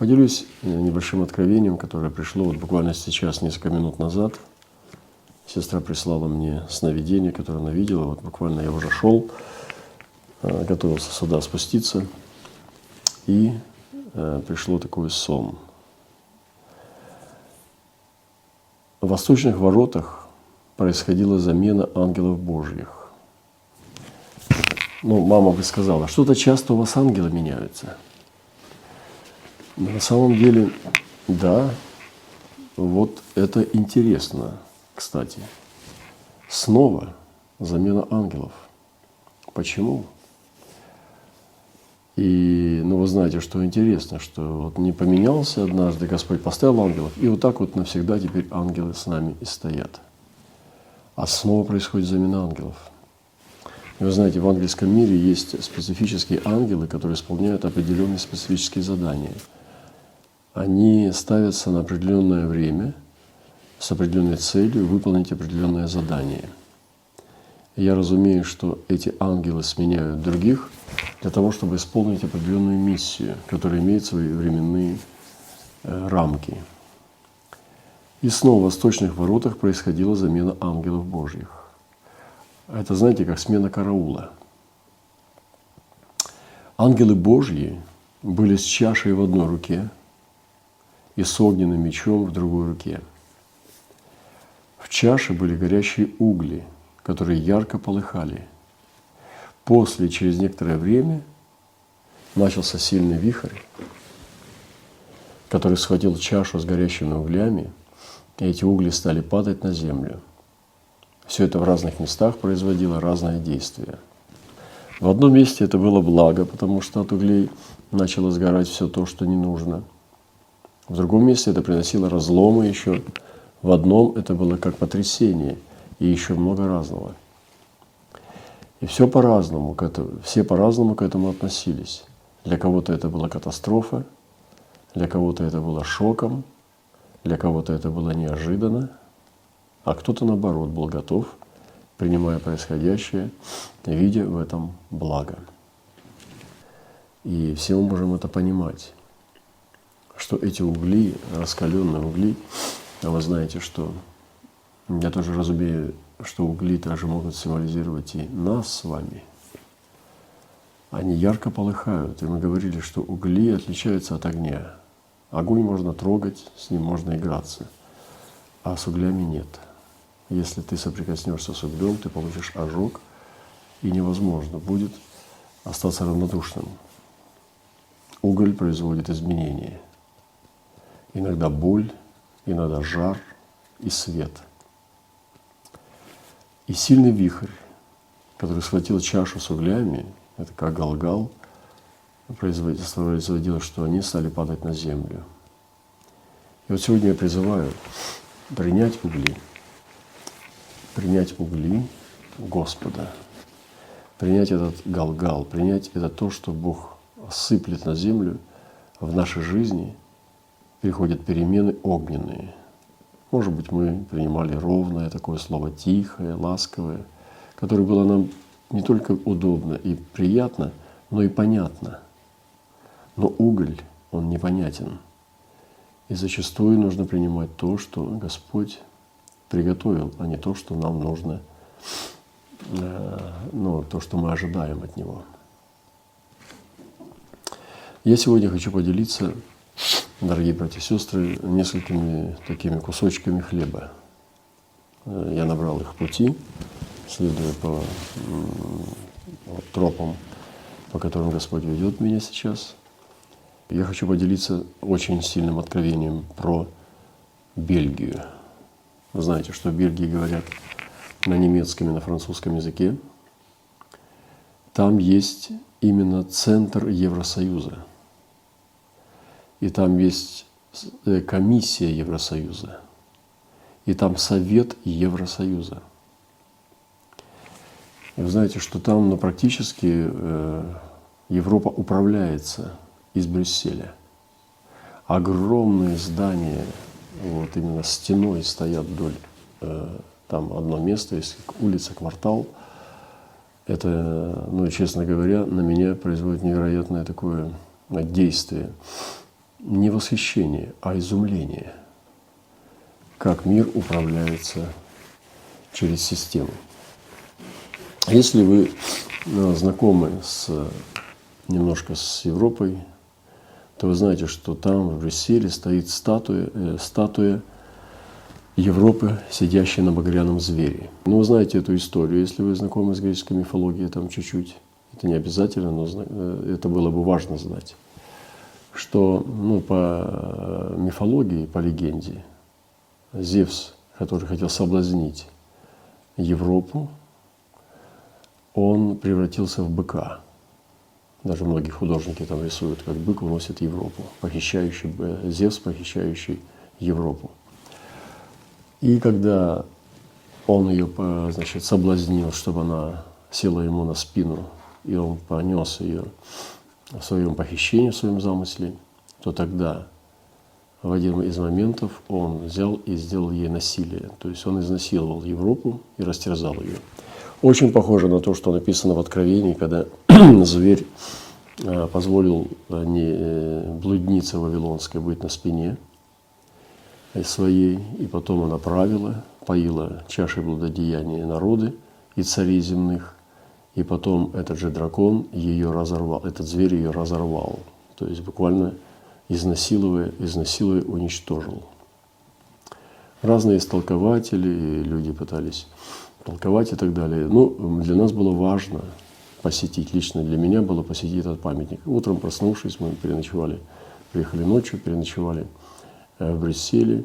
Поделюсь небольшим откровением, которое пришло вот буквально сейчас, несколько минут назад. Сестра прислала мне сновидение, которое она видела. Вот буквально я уже шел, э, готовился сюда спуститься, и э, пришло такой сон. В восточных воротах происходила замена ангелов Божьих. Ну, мама бы сказала, что-то часто у вас ангелы меняются. На самом деле, да, вот это интересно, кстати. Снова замена ангелов. Почему? И, ну, вы знаете, что интересно, что вот не поменялся однажды, Господь поставил ангелов, и вот так вот навсегда теперь ангелы с нами и стоят. А снова происходит замена ангелов – вы знаете, в английском мире есть специфические ангелы, которые исполняют определенные специфические задания. Они ставятся на определенное время с определенной целью выполнить определенное задание. я разумею, что эти ангелы сменяют других для того, чтобы исполнить определенную миссию, которая имеет свои временные э, рамки. И снова в восточных воротах происходила замена ангелов Божьих. Это, знаете, как смена караула. Ангелы Божьи были с чашей в одной руке и с огненным мечом в другой руке. В чаше были горящие угли, которые ярко полыхали. После, через некоторое время, начался сильный вихрь, который схватил чашу с горящими углями, и эти угли стали падать на землю – все это в разных местах производило разное действие. В одном месте это было благо, потому что от углей начало сгорать все то, что не нужно. В другом месте это приносило разломы еще. В одном это было как потрясение и еще много разного. И все по-разному, к этому, все по-разному к этому относились. Для кого-то это была катастрофа, для кого-то это было шоком, для кого-то это было неожиданно, а кто-то, наоборот, был готов, принимая происходящее, видя в этом благо. И все мы можем это понимать, что эти угли, раскаленные угли, а вы знаете, что я тоже разумею, что угли также могут символизировать и нас с вами. Они ярко полыхают, и мы говорили, что угли отличаются от огня. Огонь можно трогать, с ним можно играться, а с углями нет – если ты соприкоснешься с углем, ты получишь ожог, и невозможно будет остаться равнодушным. Уголь производит изменения. Иногда боль, иногда жар и свет. И сильный вихрь, который схватил чашу с углями, это как галгал, производило, что они стали падать на землю. И вот сегодня я призываю принять угли – принять угли Господа, принять этот галгал, принять это то, что Бог сыплет на землю в нашей жизни, приходят перемены огненные. Может быть, мы принимали ровное такое слово, тихое, ласковое, которое было нам не только удобно и приятно, но и понятно. Но уголь, он непонятен. И зачастую нужно принимать то, что Господь приготовил, а не то, что нам нужно, э, ну, то, что мы ожидаем от Него. Я сегодня хочу поделиться, дорогие братья и сестры, несколькими такими кусочками хлеба. Э, я набрал их пути, следуя по тропам, по которым Господь ведет меня сейчас. Я хочу поделиться очень сильным откровением про Бельгию – вы знаете, что в Бельгии говорят на немецком и на французском языке. Там есть именно центр Евросоюза. И там есть э, комиссия Евросоюза. И там Совет Евросоюза. И вы знаете, что там ну, практически э, Европа управляется из Брюсселя. Огромные здания вот именно стеной стоят вдоль. Э, там одно место, есть улица, квартал. Это, ну, честно говоря, на меня производит невероятное такое действие. Не восхищение, а изумление, как мир управляется через систему. Если вы ну, знакомы с, немножко с Европой, то вы знаете, что там, в Брюсселе, стоит статуя, э, статуя Европы, сидящей на багряном звере. Ну, вы знаете эту историю, если вы знакомы с греческой мифологией, там чуть-чуть. Это не обязательно, но э, это было бы важно знать. Что ну, по мифологии, по легенде, Зевс, который хотел соблазнить Европу, он превратился в быка. Даже многие художники там рисуют, как бык уносит Европу, похищающий, Зевс, похищающий Европу. И когда он ее значит, соблазнил, чтобы она села ему на спину, и он понес ее в своем похищении, в своем замысле, то тогда в один из моментов он взял и сделал ей насилие. То есть он изнасиловал Европу и растерзал ее. Очень похоже на то, что написано в Откровении, когда зверь э, позволил э, не э, блуднице Вавилонской быть на спине своей, и потом она правила, поила чашей блудодеяния народы и царей земных, и потом этот же дракон ее разорвал, этот зверь ее разорвал, то есть буквально изнасилуя, изнасилуя уничтожил. Разные истолкователи, люди пытались толковать и так далее. Ну, для нас было важно посетить, лично для меня было посетить этот памятник. Утром проснувшись, мы переночевали, приехали ночью, переночевали э, в Брюсселе.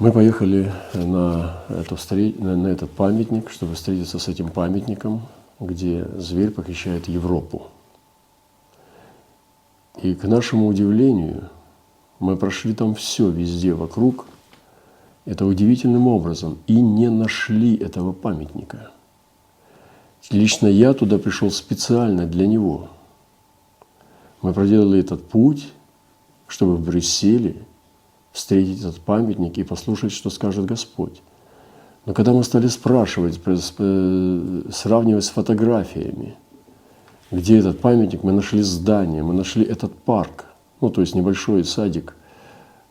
Мы поехали на, эту, на этот памятник, чтобы встретиться с этим памятником, где зверь похищает Европу. И к нашему удивлению, мы прошли там все везде вокруг – это удивительным образом и не нашли этого памятника. Лично я туда пришел специально для него. Мы проделали этот путь, чтобы в Брюсселе встретить этот памятник и послушать, что скажет Господь. Но когда мы стали спрашивать, э, сравнивать с фотографиями, где этот памятник, мы нашли здание, мы нашли этот парк, ну то есть небольшой садик,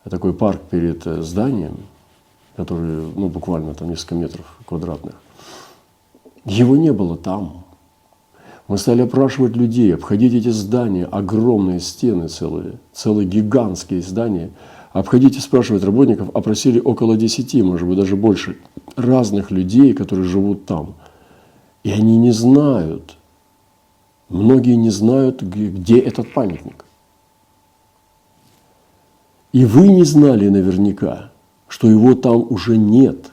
такой парк перед э, зданием – который, ну, буквально там несколько метров квадратных. Его не было там. Мы стали опрашивать людей, обходить эти здания, огромные стены целые, целые гигантские здания. Обходить и спрашивать работников, опросили около десяти, может быть, даже больше, разных людей, которые живут там. И они не знают, многие не знают, где этот памятник. И вы не знали наверняка, что его там уже нет.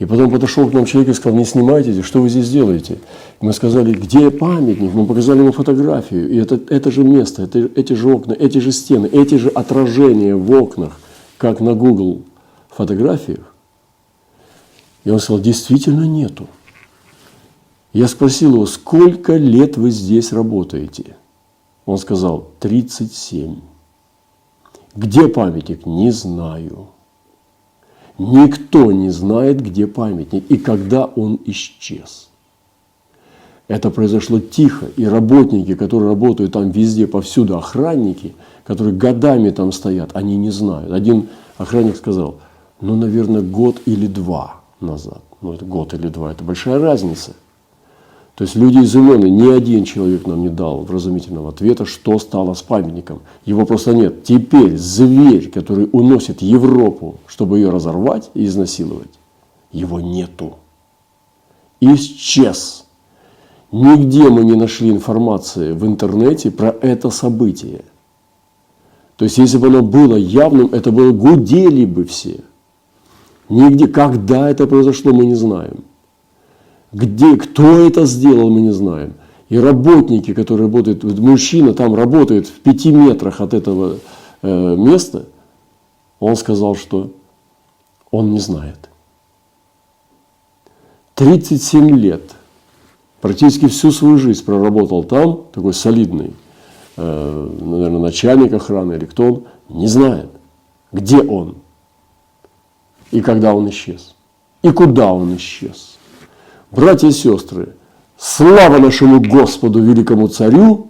И потом подошел к нам человек и сказал, не снимайте, что вы здесь делаете? И мы сказали, где памятник? Мы показали ему фотографию. И это, это же место, это, эти же окна, эти же стены, эти же отражения в окнах, как на Google фотографиях. И он сказал, действительно нету. Я спросил его, сколько лет вы здесь работаете? Он сказал, 37. Где памятник? Не знаю. Никто не знает, где памятник и когда он исчез. Это произошло тихо, и работники, которые работают там везде, повсюду, охранники, которые годами там стоят, они не знают. Один охранник сказал, ну, наверное, год или два назад. Ну, это год или два, это большая разница – то есть люди изумлены, ни один человек нам не дал вразумительного ответа, что стало с памятником. Его просто нет. Теперь зверь, который уносит Европу, чтобы ее разорвать и изнасиловать, его нету. Исчез. Нигде мы не нашли информации в интернете про это событие. То есть, если бы оно было явным, это было гудели бы все. Нигде, когда это произошло, мы не знаем. Где, кто это сделал, мы не знаем. И работники, которые работают, мужчина там работает в пяти метрах от этого э, места, он сказал, что он не знает. 37 лет, практически всю свою жизнь проработал там, такой солидный, э, наверное, начальник охраны или кто он, не знает, где он и когда он исчез, и куда он исчез. Братья и сестры, слава нашему Господу, великому царю,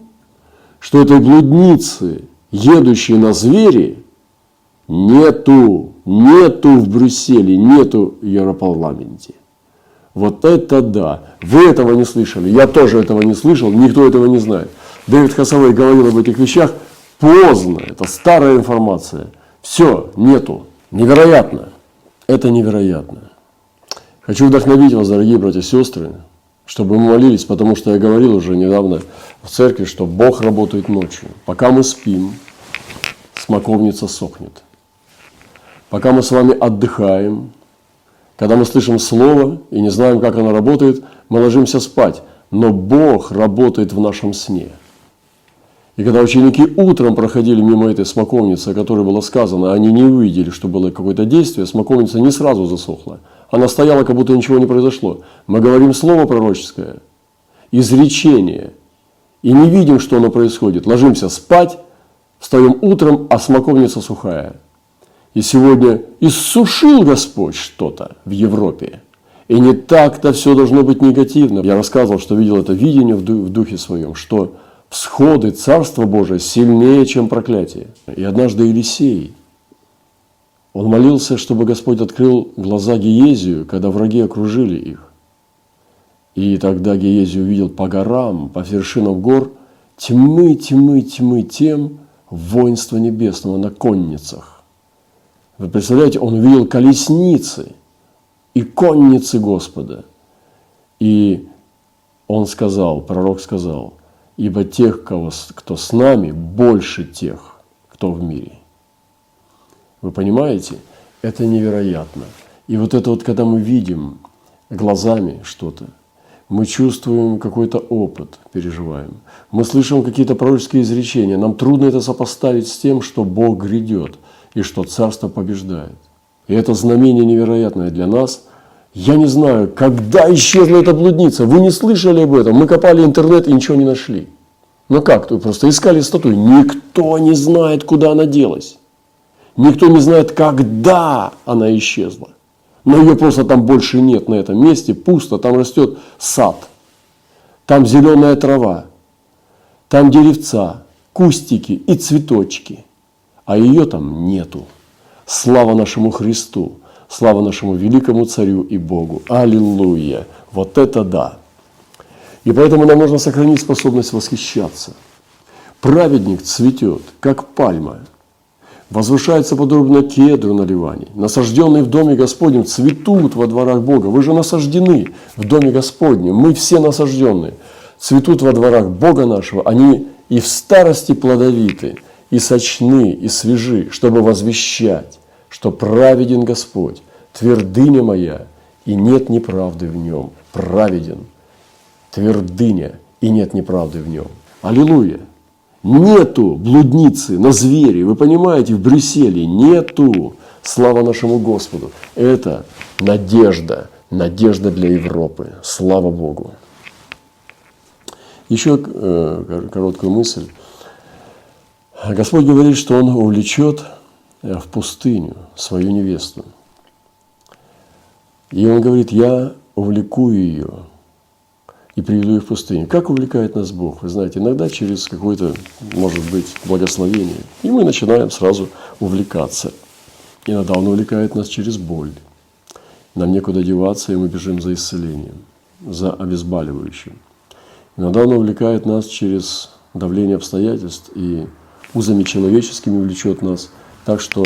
что этой блудницы едущий на звери, нету, нету в Брюсселе, нету в Европарламенте. Вот это да. Вы этого не слышали. Я тоже этого не слышал. Никто этого не знает. Дэвид Хасавей говорил об этих вещах поздно. Это старая информация. Все, нету. Невероятно. Это невероятно. Хочу вдохновить вас, дорогие братья и сестры, чтобы мы молились, потому что я говорил уже недавно в церкви, что Бог работает ночью. Пока мы спим, смоковница сохнет. Пока мы с вами отдыхаем, когда мы слышим Слово и не знаем, как оно работает, мы ложимся спать. Но Бог работает в нашем сне. И когда ученики утром проходили мимо этой смоковницы, о которой было сказано, они не увидели, что было какое-то действие, смоковница не сразу засохла. Она стояла, как будто ничего не произошло. Мы говорим слово пророческое, изречение, и не видим, что оно происходит. Ложимся спать, встаем утром, а смоковница сухая – и сегодня иссушил Господь что-то в Европе. И не так-то все должно быть негативно. Я рассказывал, что видел это видение в духе своем, что всходы Царства Божия сильнее, чем проклятие. И однажды Елисей, он молился, чтобы Господь открыл глаза Гиезию, когда враги окружили их. И тогда Гиезий увидел по горам, по вершинам гор тьмы, тьмы, тьмы тем воинства небесного на конницах. Вы представляете, он увидел колесницы и конницы Господа. И он сказал, пророк сказал, ибо тех, кого, кто с нами, больше тех, кто в мире. Вы понимаете? Это невероятно. И вот это вот, когда мы видим глазами что-то, мы чувствуем какой-то опыт, переживаем. Мы слышим какие-то пророческие изречения. Нам трудно это сопоставить с тем, что Бог грядет – и что царство побеждает. И это знамение невероятное для нас. Я не знаю, когда исчезла эта блудница. Вы не слышали об этом. Мы копали интернет и ничего не нашли. Ну как, вы просто искали статую. Никто не знает, куда она делась. Никто не знает, когда она исчезла. Но ее просто там больше нет на этом месте, пусто, там растет сад. Там зеленая трава, там деревца, кустики и цветочки – а ее там нету. Слава нашему Христу, слава нашему великому Царю и Богу. Аллилуйя! Вот это да! И поэтому нам нужно сохранить способность восхищаться. Праведник цветет, как пальма, возвышается подобно кедру на Ливане. Насажденные в доме Господнем цветут во дворах Бога. Вы же насаждены в доме Господнем. Мы все насажденные. Цветут во дворах Бога нашего. Они и в старости плодовиты – и сочны, и свежи, чтобы возвещать, что праведен Господь, твердыня моя, и нет неправды в нем. Праведен, твердыня, и нет неправды в нем. Аллилуйя! Нету блудницы на звере, вы понимаете, в Брюсселе нету. Слава нашему Господу. Это надежда, надежда для Европы. Слава Богу. Еще э, короткую мысль. Господь говорит, что Он увлечет э, в пустыню свою невесту. И Он говорит, я увлеку ее и приведу ее в пустыню. Как увлекает нас Бог? Вы знаете, иногда через какое-то, может быть, благословение. И мы начинаем сразу увлекаться. Иногда Он увлекает нас через боль. Нам некуда деваться, и мы бежим за исцелением, за обезболивающим. Иногда Он увлекает нас через давление обстоятельств и узами человеческими влечет нас, так что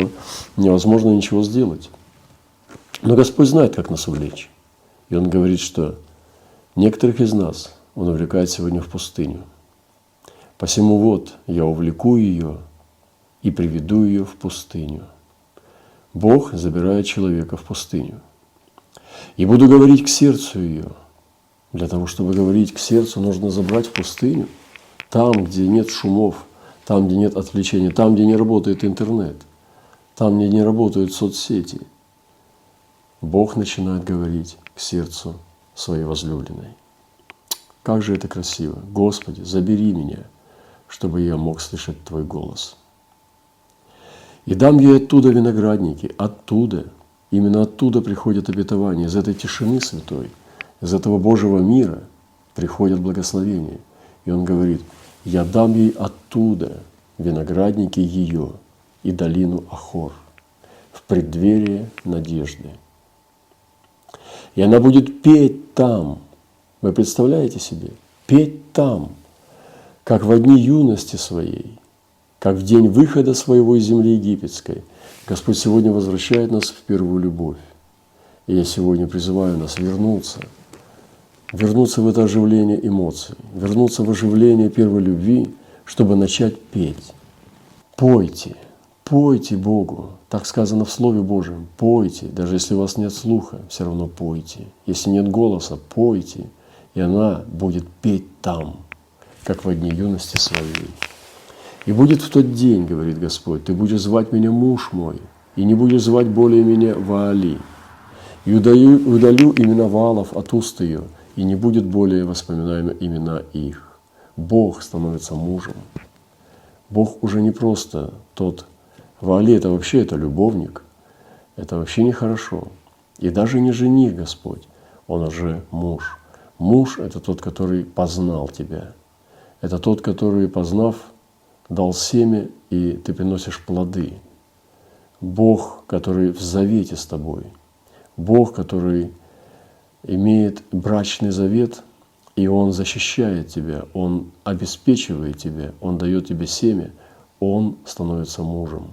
невозможно ничего сделать. Но Господь знает, как нас увлечь. И Он говорит, что некоторых из нас Он увлекает сегодня в пустыню. Посему вот я увлеку ее и приведу ее в пустыню. Бог забирает человека в пустыню. И буду говорить к сердцу ее. Для того, чтобы говорить к сердцу, нужно забрать в пустыню, там, где нет шумов, там, где нет отвлечения, там, где не работает интернет, там, где не работают соцсети, Бог начинает говорить к сердцу своей возлюбленной. Как же это красиво! Господи, забери меня, чтобы я мог слышать Твой голос. И дам ей оттуда виноградники, оттуда, именно оттуда приходят обетования, из этой тишины святой, из этого Божьего мира приходят благословения. И он говорит – я дам ей оттуда виноградники ее и долину Ахор в преддверии надежды. И она будет петь там. Вы представляете себе? Петь там, как в дни юности своей, как в день выхода своего из земли египетской. Господь сегодня возвращает нас в первую любовь. И я сегодня призываю нас вернуться, вернуться в это оживление эмоций, вернуться в оживление первой любви, чтобы начать петь. Пойте, пойте Богу, так сказано в Слове Божьем, пойте, даже если у вас нет слуха, все равно пойте. Если нет голоса, пойте, и она будет петь там, как в дни юности своей. И будет в тот день, говорит Господь, ты будешь звать меня муж мой, и не будешь звать более меня Ваали. И удалю, удалю имена Валов от уст ее, и не будет более воспоминаемы имена их. Бог становится мужем. Бог уже не просто тот Вали это вообще это любовник, это вообще нехорошо. И даже не жених Господь, он уже муж. Муж – это тот, который познал тебя. Это тот, который, познав, дал семя, и ты приносишь плоды. Бог, который в завете с тобой. Бог, который имеет брачный завет, и Он защищает тебя, Он обеспечивает тебя, Он дает тебе семя, Он становится мужем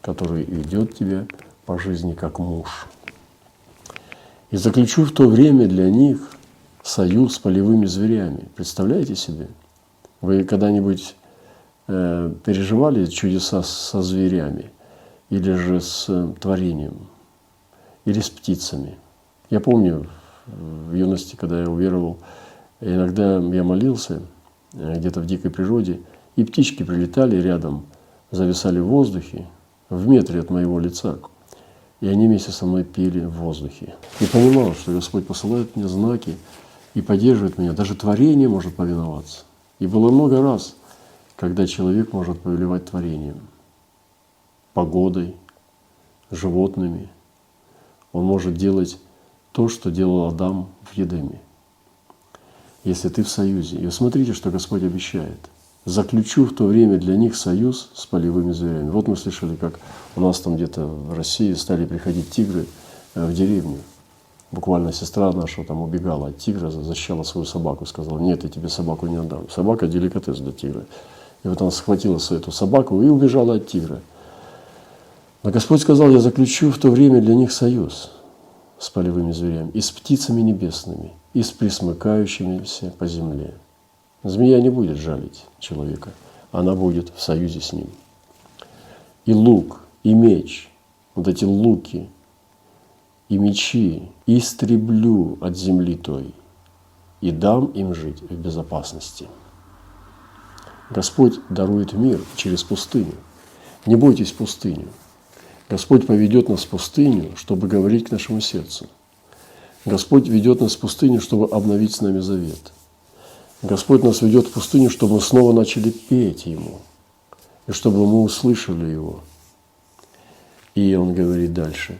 который ведет тебя по жизни как муж. И заключу в то время для них союз с полевыми зверями. Представляете себе? Вы когда-нибудь э, переживали чудеса со зверями или же с э, творением, или с птицами? Я помню в юности, когда я уверовал, иногда я молился э, где-то в дикой природе, и птички прилетали рядом, зависали в воздухе, в метре от моего лица. И они вместе со мной пели в воздухе. И понимал, что Господь посылает мне знаки и поддерживает меня. Даже творение может повиноваться. И было много раз, когда человек может повелевать творением, погодой, животными. Он может делать то, что делал Адам в Едеме. Если ты в союзе. И смотрите, что Господь обещает – заключу в то время для них союз с полевыми зверями. Вот мы слышали, как у нас там где-то в России стали приходить тигры э, в деревню. Буквально сестра наша там убегала от тигра, защищала свою собаку, сказала, нет, я тебе собаку не отдам. Собака – деликатес для тигра. И вот она схватила свою эту собаку и убежала от тигра. Но Господь сказал, я заключу в то время для них союз с полевыми зверями, и с птицами небесными, и с присмыкающимися по земле. Змея не будет жалить человека, она будет в союзе с ним. И лук, и меч, вот эти луки, и мечи истреблю от земли той, и дам им жить в безопасности. Господь дарует мир через пустыню. Не бойтесь пустыню. Господь поведет нас в пустыню, чтобы говорить к нашему сердцу. Господь ведет нас в пустыню, чтобы обновить с нами завет. Господь нас ведет в пустыню, чтобы мы снова начали петь Ему, и чтобы мы услышали Его. И Он говорит дальше,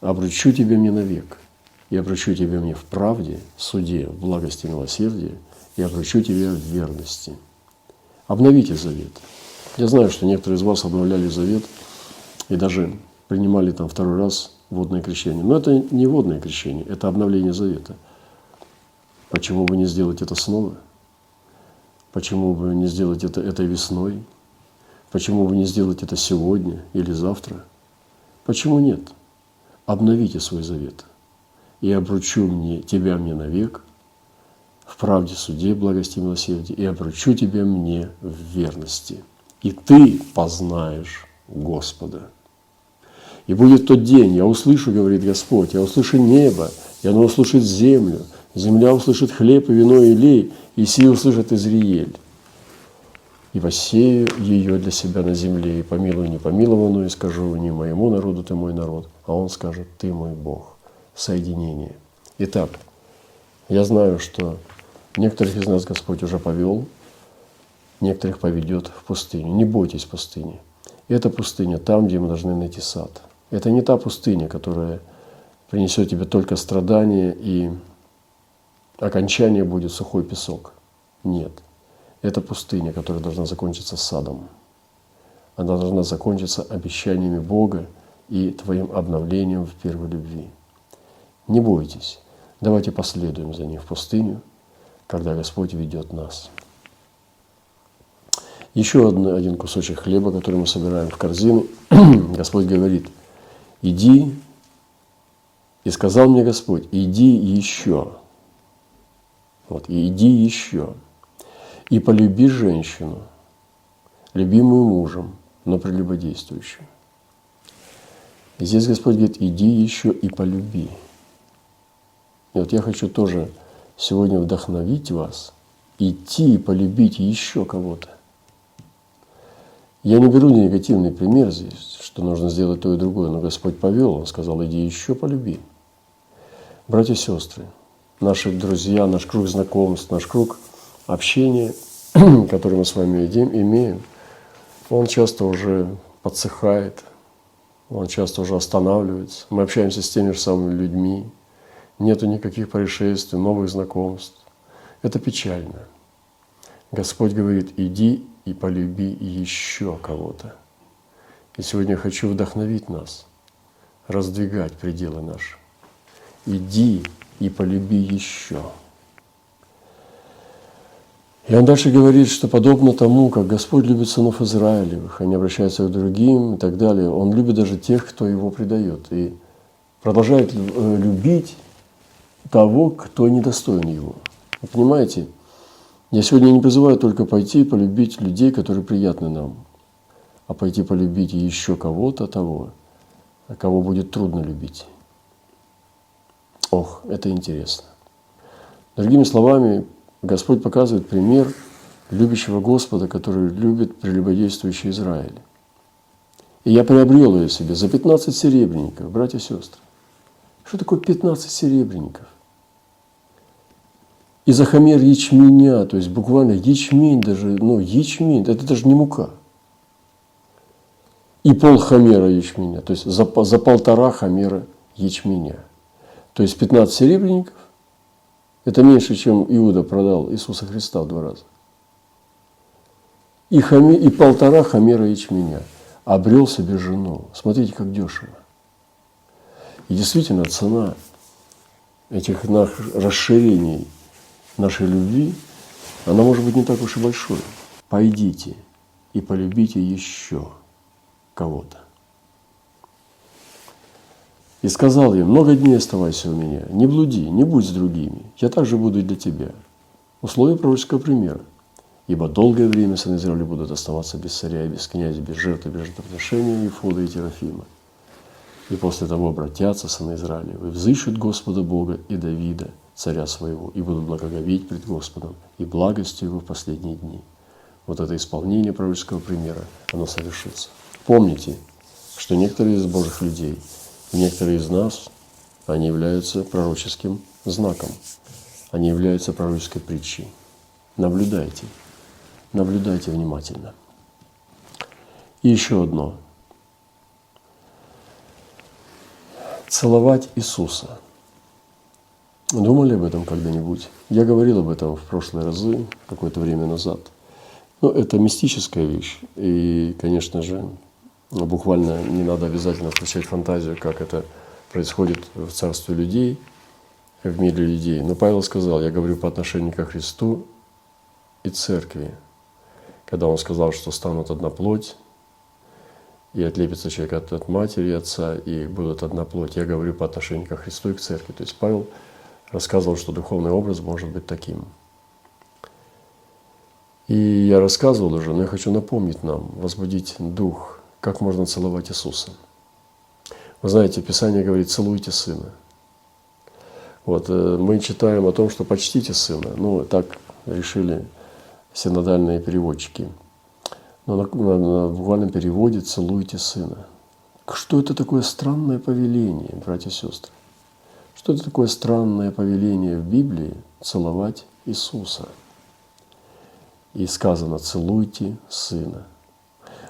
«Обручу тебя мне навек, и обручу тебя мне в правде, в суде, в благости и милосердии, и обручу тебя в верности». Обновите завет. Я знаю, что некоторые из вас обновляли завет и даже принимали там второй раз водное крещение. Но это не водное крещение, это обновление завета – Почему бы не сделать это снова? Почему бы не сделать это этой весной? Почему бы не сделать это сегодня или завтра? Почему нет? Обновите свой завет. И обручу мне, тебя мне навек в правде, суде, благости и милосердии, и обручу тебя мне в верности. И ты познаешь Господа. И будет тот день, я услышу, говорит Господь, я услышу небо, и оно услышит землю – Земля услышит хлеб и вино и лей, и сии услышат Изриель. И посею ее для себя на земле, и помилую непомилованную, и скажу не моему народу ты мой народ, а он скажет, ты мой Бог. Соединение. Итак, я знаю, что некоторых из нас Господь уже повел, некоторых поведет в пустыню. Не бойтесь пустыни. Это пустыня там, где мы должны найти сад. Это не та пустыня, которая принесет тебе только страдания и окончание будет сухой песок. Нет. Это пустыня, которая должна закончиться садом. Она должна закончиться обещаниями Бога и твоим обновлением в первой любви. Не бойтесь, давайте последуем за ним в пустыню, когда Господь ведет нас. Еще один кусочек хлеба, который мы собираем в корзину. Господь говорит, иди, и сказал мне Господь, иди еще. Вот, и иди еще. И полюби женщину, любимую мужем, но прелюбодействующую. И здесь Господь говорит, иди еще и полюби. И вот я хочу тоже сегодня вдохновить вас идти и полюбить еще кого-то. Я не беру негативный пример здесь, что нужно сделать то и другое, но Господь повел, Он сказал, иди еще полюби. Братья и сестры, наши друзья, наш круг знакомств, наш круг общения, который мы с вами имеем, он часто уже подсыхает, он часто уже останавливается. Мы общаемся с теми же самыми людьми, нету никаких происшествий, новых знакомств. Это печально. Господь говорит, иди и полюби еще кого-то. И сегодня я хочу вдохновить нас, раздвигать пределы наши. Иди и полюби еще. И он дальше говорит, что подобно тому, как Господь любит сынов Израилевых, они обращаются к другим и так далее, Он любит даже тех, кто его предает. И продолжает э, любить того, кто недостоин его. Вы понимаете? Я сегодня не призываю только пойти и полюбить людей, которые приятны нам, а пойти полюбить еще кого-то того, кого будет трудно любить. Ох, это интересно. Другими словами, Господь показывает пример любящего Господа, который любит прелюбодействующий Израиль. И я приобрел ее себе за 15 серебряников, братья и сестры. Что такое 15 серебряников? И за хамер ячменя, то есть буквально ячмень даже, ну ячмень, это даже не мука. И пол хамера ячменя, то есть за, за полтора хамера ячменя. То есть 15 серебряников это меньше, чем Иуда продал Иисуса Христа в два раза. И, хами, и полтора хамера ячменя обрел себе жену. Смотрите, как дешево. И действительно, цена этих расширений нашей любви, она может быть не так уж и большой. Пойдите и полюбите еще кого-то. И сказал ей, много дней оставайся у меня, не блуди, не будь с другими, я также буду и для тебя. Условие пророческого примера. Ибо долгое время сыны Израиля будут оставаться без царя и без князя, без жертвы, без жертвоприношения Ефода и Терафима. И после того обратятся сыны Израиля, и взыщут Господа Бога и Давида, царя своего, и будут благоговеть пред Господом, и благостью его в последние дни. Вот это исполнение пророческого примера, оно совершится. Помните, что некоторые из Божьих людей – Некоторые из нас, они являются пророческим знаком, они являются пророческой притчей. Наблюдайте, наблюдайте внимательно. И еще одно. Целовать Иисуса. Думали об этом когда-нибудь? Я говорил об этом в прошлые разы, какое-то время назад. Но это мистическая вещь. И, конечно же, буквально не надо обязательно включать фантазию, как это происходит в царстве людей, в мире людей. Но Павел сказал, я говорю по отношению ко Христу и церкви, когда он сказал, что станут одна плоть, и отлепится человек от, от матери и отца, и будут одна плоть. Я говорю по отношению ко Христу и к церкви. То есть Павел рассказывал, что духовный образ может быть таким. И я рассказывал уже, но я хочу напомнить нам, возбудить дух как можно целовать Иисуса. Вы знаете, Писание говорит, целуйте Сына. Вот, э, мы читаем о том, что почтите Сына. Ну, так решили синодальные переводчики. Но на, на, на буквальном переводе «целуйте Сына». Что это такое странное повеление, братья и сестры? Что это такое странное повеление в Библии целовать Иисуса? И сказано «целуйте Сына».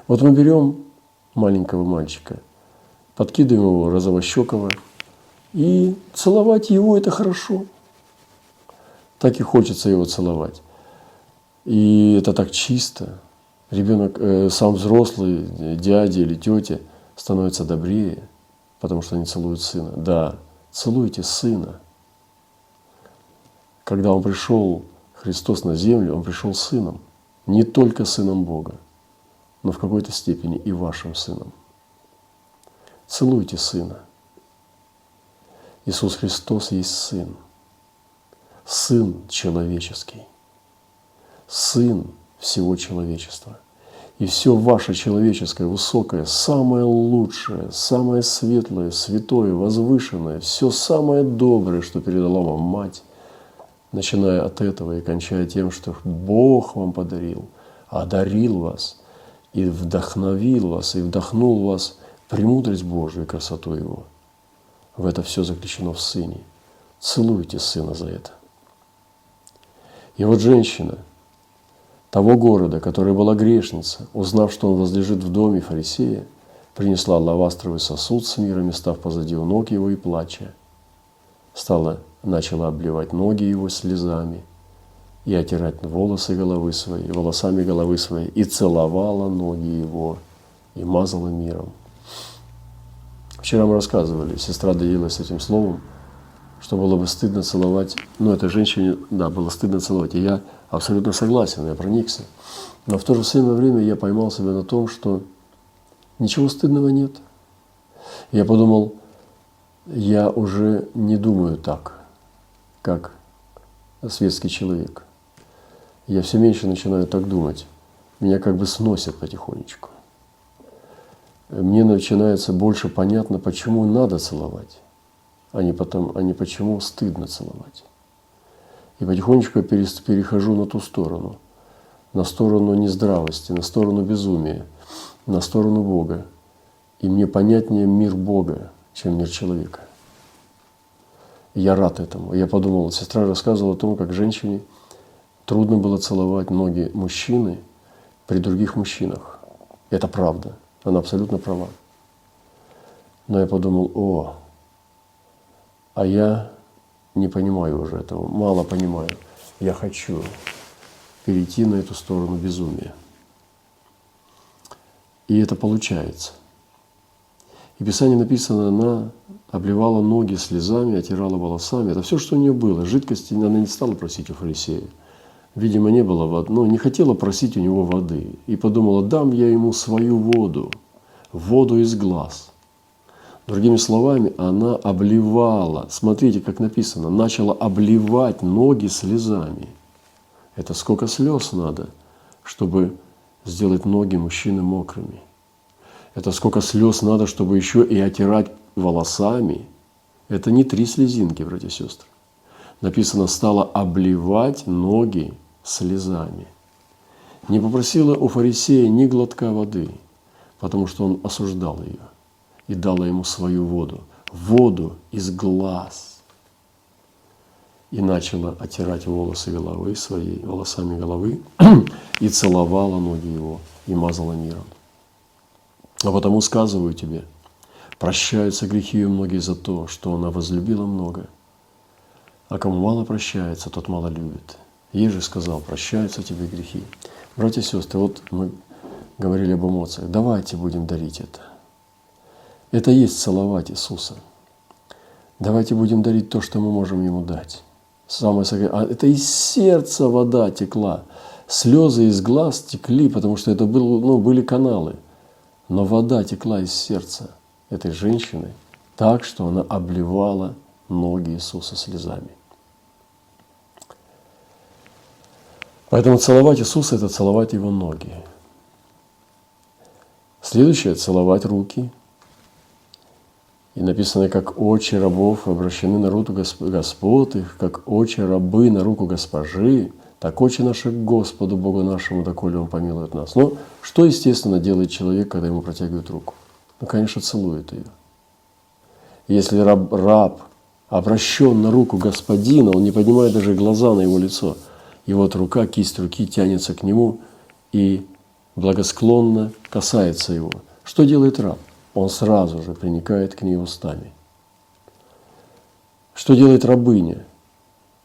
Вот мы берем маленького мальчика, подкидываем его розовощекого, и целовать его – это хорошо. Так и хочется его целовать. И это так чисто. Ребенок, э, сам взрослый, дядя или тетя становится добрее, потому что они целуют сына. Да, целуйте сына. Когда он пришел, Христос на землю, он пришел сыном. Не только сыном Бога, но в какой-то степени и вашим сыном. Целуйте сына. Иисус Христос есть сын. Сын человеческий. Сын всего человечества. И все ваше человеческое, высокое, самое лучшее, самое светлое, святое, возвышенное, все самое доброе, что передала вам мать, начиная от этого и кончая тем, что Бог вам подарил, одарил вас и вдохновил вас, и вдохнул вас премудрость Божию и красоту Его. В это все заключено в Сыне. Целуйте Сына за это. И вот женщина того города, которая была грешница, узнав, что он возлежит в доме фарисея, принесла лавастровый сосуд с миром став позади у ног его и плача, стала начала обливать ноги его слезами и отирать волосы головы своей, волосами головы своей, и целовала ноги его, и мазала миром. Вчера мы рассказывали, сестра делилась этим словом, что было бы стыдно целовать, ну, этой женщине, да, было стыдно целовать, и я абсолютно согласен, я проникся. Но в то же самое время я поймал себя на том, что ничего стыдного нет. Я подумал, я уже не думаю так как светский человек. Я все меньше начинаю так думать. Меня как бы сносят потихонечку. Мне начинается больше понятно, почему надо целовать, а не, потом, а не почему стыдно целовать. И потихонечку я перехожу на ту сторону, на сторону нездравости, на сторону безумия, на сторону Бога. И мне понятнее мир Бога, чем мир человека я рад этому. Я подумал, сестра рассказывала о том, как женщине трудно было целовать ноги мужчины при других мужчинах. Это правда. Она абсолютно права. Но я подумал, о, а я не понимаю уже этого, мало понимаю. Я хочу перейти на эту сторону безумия. И это получается. И Писание написано, она обливала ноги слезами, отирала волосами. Это все, что у нее было. Жидкости она не стала просить у фарисея. Видимо, не было воды, но не хотела просить у него воды. И подумала, дам я ему свою воду, воду из глаз. Другими словами, она обливала, смотрите, как написано, начала обливать ноги слезами. Это сколько слез надо, чтобы сделать ноги мужчины мокрыми. Это сколько слез надо, чтобы еще и отирать волосами. Это не три слезинки, братья и сестры. Написано, стала обливать ноги слезами. Не попросила у фарисея ни глотка воды, потому что он осуждал ее и дала ему свою воду, воду из глаз. И начала отирать волосы головы своей, волосами головы, и целовала ноги его, и мазала миром. А потому сказываю тебе, прощаются грехи ее многие за то, что она возлюбила много. А кому мало прощается, тот мало любит. Ей же сказал, прощаются тебе грехи. Братья и сестры, вот мы говорили об эмоциях. Давайте будем дарить это. Это есть целовать Иисуса. Давайте будем дарить то, что мы можем Ему дать. Самое а это из сердца вода текла. Слезы из глаз текли, потому что это был, ну, были каналы – но вода текла из сердца этой женщины так, что она обливала ноги Иисуса слезами. Поэтому целовать Иисуса – это целовать Его ноги. Следующее – целовать руки. И написано, как очи рабов обращены на руку Господ их, как очи рабы на руку госпожи – так очи наши к Господу Богу нашему, доколе Он помилует нас. Но что, естественно, делает человек, когда ему протягивают руку? Ну, конечно, целует ее. Если раб, раб обращен на руку господина, он не поднимает даже глаза на его лицо. И вот рука, кисть руки тянется к нему и благосклонно касается его. Что делает раб? Он сразу же приникает к ней устами. Что делает рабыня?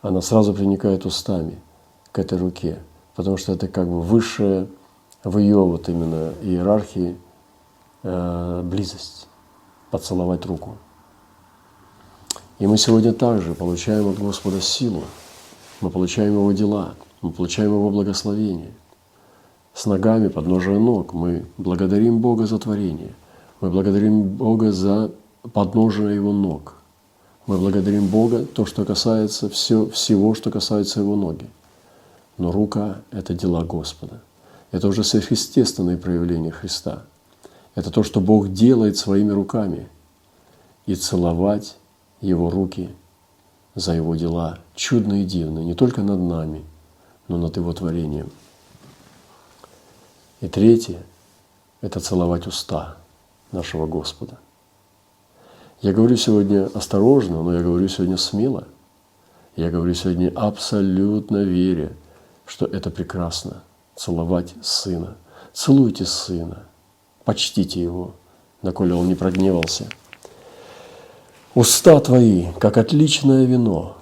Она сразу приникает устами – к этой руке, потому что это как бы высшая в ее вот именно иерархии э, близость, поцеловать руку. И мы сегодня также получаем от Господа силу, мы получаем Его дела, мы получаем Его благословение. С ногами подножия ног мы благодарим Бога за творение, мы благодарим Бога за подножие Его ног. Мы благодарим Бога то, что касается все, всего, что касается Его ноги. Но рука – это дела Господа. Это уже сверхъестественные проявления Христа. Это то, что Бог делает своими руками. И целовать Его руки за Его дела, чудные и дивные, не только над нами, но над Его творением. И третье – это целовать уста нашего Господа. Я говорю сегодня осторожно, но я говорю сегодня смело. Я говорю сегодня абсолютно веря, что это прекрасно – целовать Сына. Целуйте Сына, почтите Его, доколе Он не прогневался. Уста твои, как отличное вино,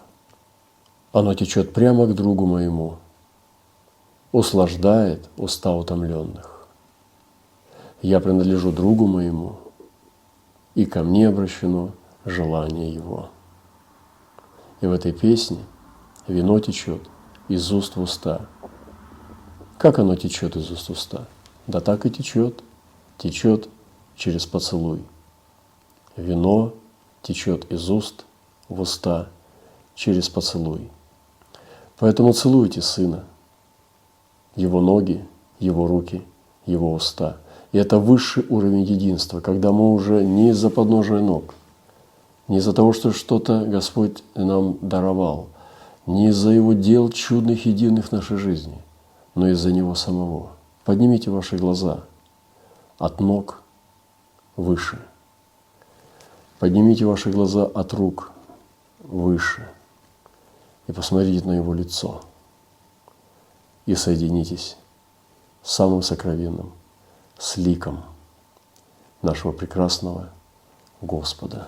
оно течет прямо к другу моему, услаждает уста утомленных. Я принадлежу другу моему, и ко мне обращено желание его. И в этой песне вино течет из уст в уста. Как оно течет из уст в уста? Да так и течет, течет через поцелуй. Вино течет из уст в уста через поцелуй. Поэтому целуйте Сына, Его ноги, Его руки, Его уста. И это высший уровень единства, когда мы уже не из-за подножия ног, не из-за того, что что-то Господь нам даровал, не из-за Его дел чудных и дивных в нашей жизни, но из-за Него самого. Поднимите ваши глаза от ног выше – Поднимите ваши глаза от рук выше и посмотрите на Его лицо. И соединитесь с самым сокровенным, с ликом нашего прекрасного Господа,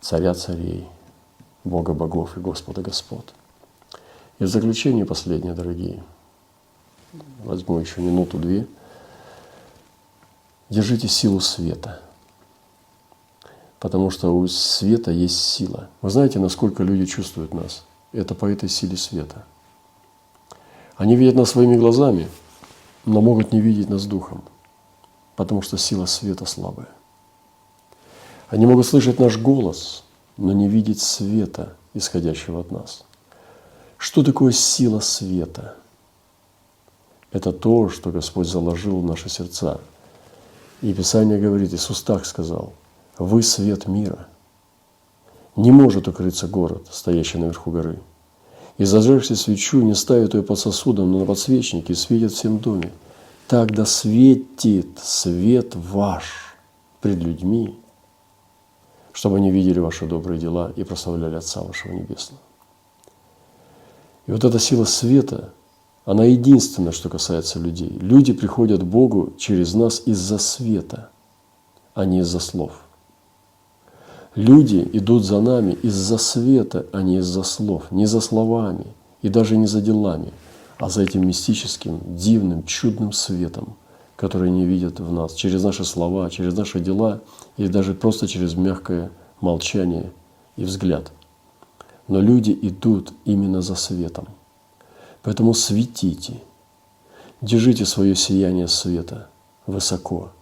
Царя царей, Бога богов и Господа Господ. И в заключение последнее, дорогие, возьму еще минуту-две. Держите силу света – потому что у света есть сила. Вы знаете, насколько люди чувствуют нас? Это по этой силе света. Они видят нас своими глазами, но могут не видеть нас духом, потому что сила света слабая. Они могут слышать наш голос, но не видеть света, исходящего от нас. Что такое сила света? Это то, что Господь заложил в наши сердца. И Писание говорит, Иисус так сказал – вы свет мира. Не может укрыться город, стоящий наверху горы. И зажегши свечу, не ставит ее под сосудом, но на подсвечнике, светит всем доме. Тогда светит свет ваш пред людьми, чтобы они видели ваши добрые дела и прославляли Отца вашего Небесного. И вот эта сила света, она единственная, что касается людей. Люди приходят к Богу через нас из-за света, а не из-за слов – Люди идут за нами из-за света, а не из-за слов, не за словами и даже не за делами, а за этим мистическим, дивным, чудным светом, который они видят в нас через наши слова, через наши дела или даже просто через мягкое молчание и взгляд. Но люди идут именно за светом. Поэтому светите, держите свое сияние света высоко,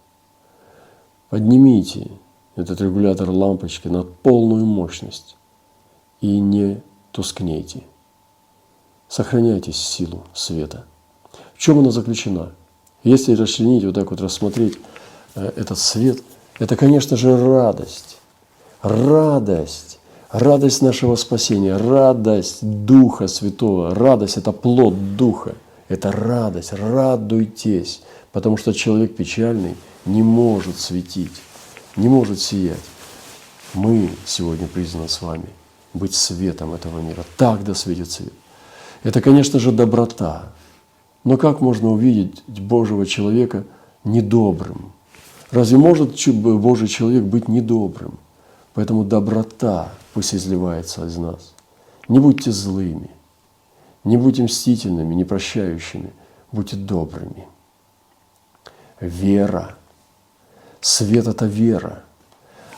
поднимите этот регулятор лампочки на полную мощность и не тускнейте. Сохраняйте силу света. В чем она заключена? Если расчленить, вот так вот рассмотреть э, этот свет, это, конечно же, радость. Радость. Радость нашего спасения, радость Духа Святого. Радость – это плод Духа. Это радость. Радуйтесь. Потому что человек печальный не может светить не может сиять. Мы сегодня призваны с вами быть светом этого мира. Так да светит свет. Это, конечно же, доброта. Но как можно увидеть Божьего человека недобрым? Разве может Божий человек быть недобрым? Поэтому доброта пусть изливается из нас. Не будьте злыми, Не будьте мстительными, не прощающими, будьте добрыми. Вера. Свет – это вера.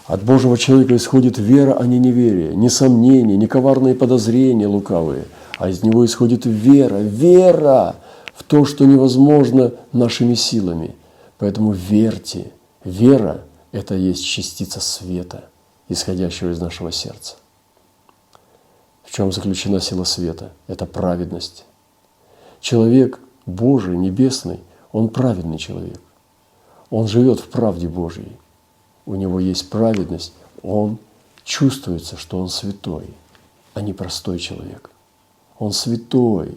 От Божьего человека исходит вера, а не неверие, не сомнения, не коварные подозрения лукавые, а из него исходит вера, вера в то, что невозможно нашими силами. Поэтому верьте. Вера – это есть частица света, исходящего из нашего сердца. В чем заключена сила света? Это праведность. Человек Божий, небесный, он праведный человек. Он живет в правде Божьей. У него есть праведность. Он чувствуется, что он святой, а не простой человек. Он святой,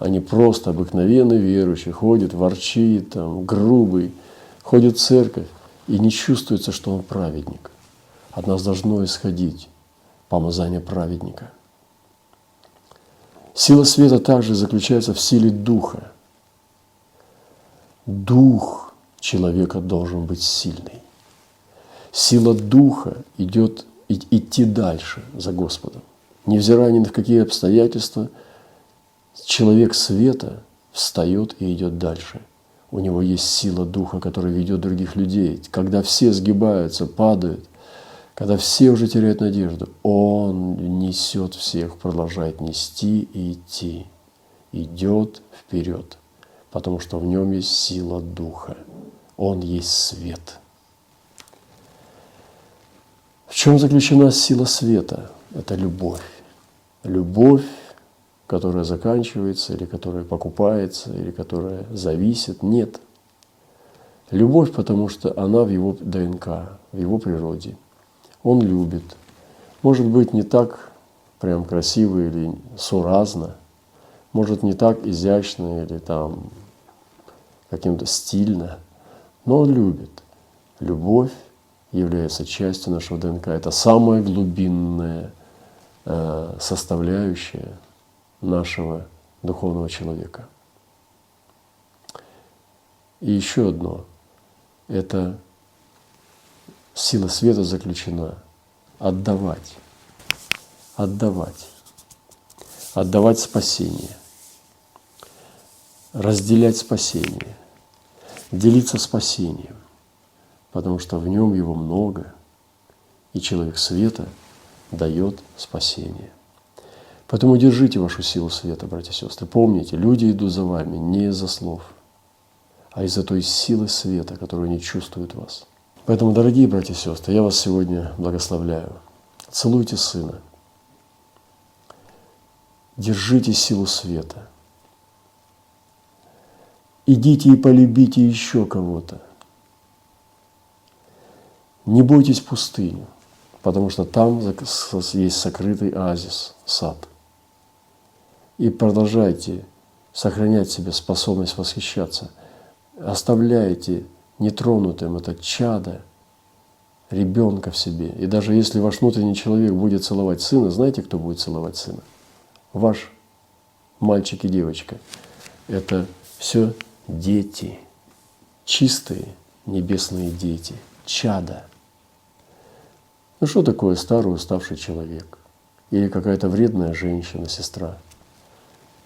а не просто обыкновенный верующий, ходит, ворчит, там, грубый, ходит в церковь и не чувствуется, что он праведник. От нас должно исходить помазание праведника. Сила света также заключается в силе духа. Дух человека должен быть сильный. Сила духа идет идти дальше за Господом. Невзирая ни на какие обстоятельства, человек света встает и идет дальше. У него есть сила духа, которая ведет других людей. Когда все сгибаются, падают – когда все уже теряют надежду, Он несет всех, продолжает нести и идти. Идет вперед, потому что в нем есть сила Духа. Он есть свет. В чем заключена сила света? Это любовь. Любовь, которая заканчивается, или которая покупается, или которая зависит. Нет. Любовь, потому что она в его ДНК, в его природе – он любит. Может быть, не так прям красиво или суразно, может, не так изящно или там каким-то стильно, но он любит. Любовь является частью нашего ДНК. Это самая глубинная э, составляющая нашего духовного человека. И еще одно – это сила света заключена отдавать, отдавать, отдавать спасение, разделять спасение, делиться спасением, потому что в нем его много, и человек света дает спасение. Поэтому держите вашу силу света, братья и сестры. Помните, люди идут за вами не из-за слов, а из-за той силы света, которую они чувствуют в вас – Поэтому, дорогие братья и сестры, я вас сегодня благословляю. Целуйте Сына. Держите силу света. Идите и полюбите еще кого-то. Не бойтесь пустыни, потому что там есть сокрытый оазис, сад. И продолжайте сохранять себе способность восхищаться. Оставляйте нетронутым, это чадо, ребенка в себе. И даже если ваш внутренний человек будет целовать сына, знаете, кто будет целовать сына? Ваш мальчик и девочка. Это все дети, чистые небесные дети, чада. Ну что такое старый уставший человек? Или какая-то вредная женщина, сестра,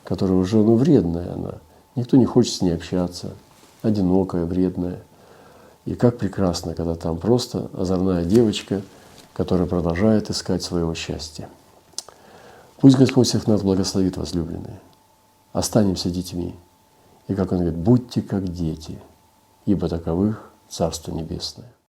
которая уже ну, вредная она. Никто не хочет с ней общаться, одинокая, вредная – и как прекрасно, когда там просто озорная девочка, которая продолжает искать своего счастья. Пусть Господь всех нас благословит, возлюбленные. Останемся детьми. И как Он говорит, будьте как дети, ибо таковых Царство Небесное.